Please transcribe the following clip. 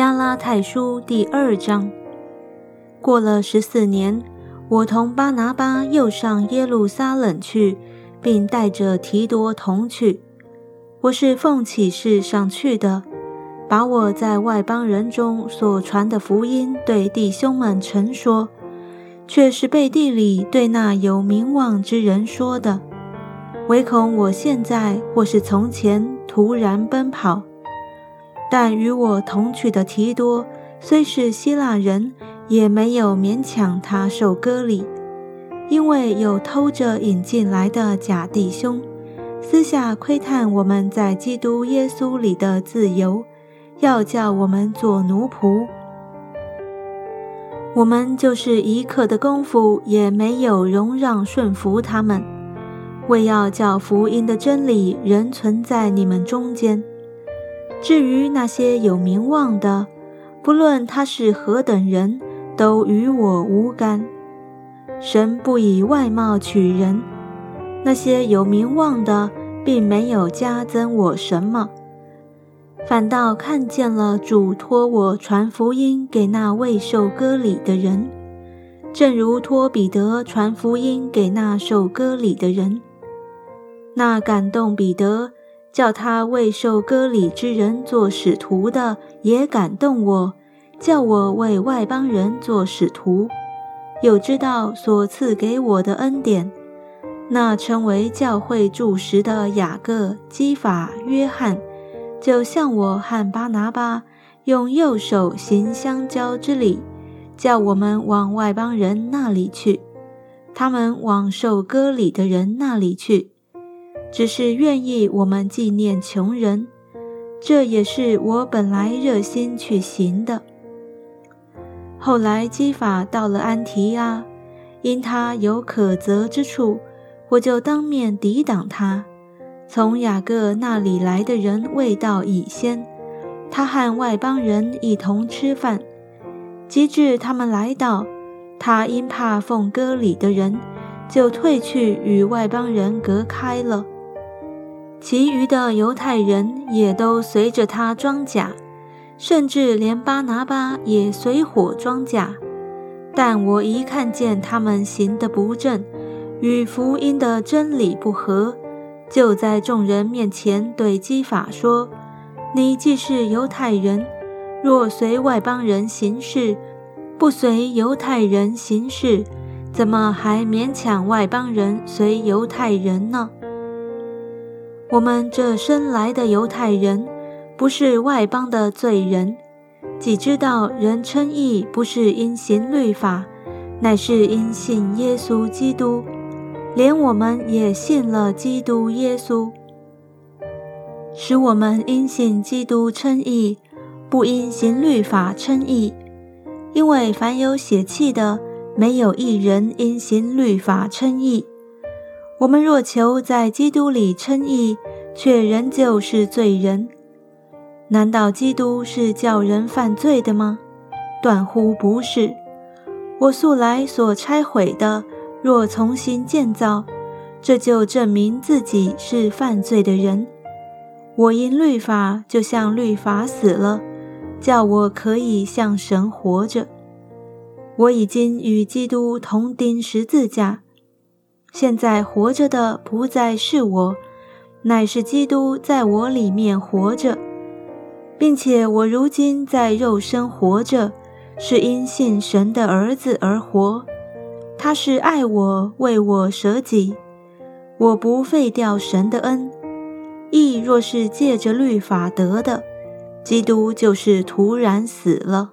加拉太书第二章。过了十四年，我同巴拿巴又上耶路撒冷去，并带着提多同去。我是奉启示上去的，把我在外邦人中所传的福音对弟兄们陈说，却是背地里对那有名望之人说的，唯恐我现在或是从前突然奔跑。但与我同去的提多，虽是希腊人，也没有勉强他受割礼，因为有偷着引进来的假弟兄，私下窥探我们在基督耶稣里的自由，要叫我们做奴仆。我们就是一刻的功夫，也没有容让顺服他们，为要叫福音的真理仍存在你们中间。至于那些有名望的，不论他是何等人，都与我无干。神不以外貌取人，那些有名望的，并没有加增我什么，反倒看见了主托我传福音给那未受割礼的人，正如托彼得传福音给那受割礼的人，那感动彼得。叫他为受割礼之人做使徒的，也感动我；叫我为外邦人做使徒，又知道所赐给我的恩典。那称为教会柱石的雅各、基法、约翰，就向我和巴拿巴用右手行相交之礼，叫我们往外邦人那里去，他们往受割礼的人那里去。只是愿意我们纪念穷人，这也是我本来热心去行的。后来基法到了安提阿，因他有可责之处，我就当面抵挡他。从雅各那里来的人未到以先，他和外邦人一同吃饭。及至他们来到，他因怕奉割礼的人，就退去与外邦人隔开了。其余的犹太人也都随着他装甲，甚至连巴拿巴也随火装甲。但我一看见他们行的不正，与福音的真理不合，就在众人面前对基法说：“你既是犹太人，若随外邦人行事，不随犹太人行事，怎么还勉强外邦人随犹太人呢？”我们这生来的犹太人，不是外邦的罪人，既知道人称义不是因行律法，乃是因信耶稣基督，连我们也信了基督耶稣，使我们因信基督称义，不因行律法称义。因为凡有血气的，没有一人因行律法称义。我们若求在基督里称义，却仍旧是罪人。难道基督是叫人犯罪的吗？断乎不是。我素来所拆毁的，若重新建造，这就证明自己是犯罪的人。我因律法，就像律法死了，叫我可以向神活着。我已经与基督同钉十字架。现在活着的不再是我，乃是基督在我里面活着，并且我如今在肉身活着，是因信神的儿子而活。他是爱我，为我舍己。我不废掉神的恩。义若是借着律法得的，基督就是突然死了。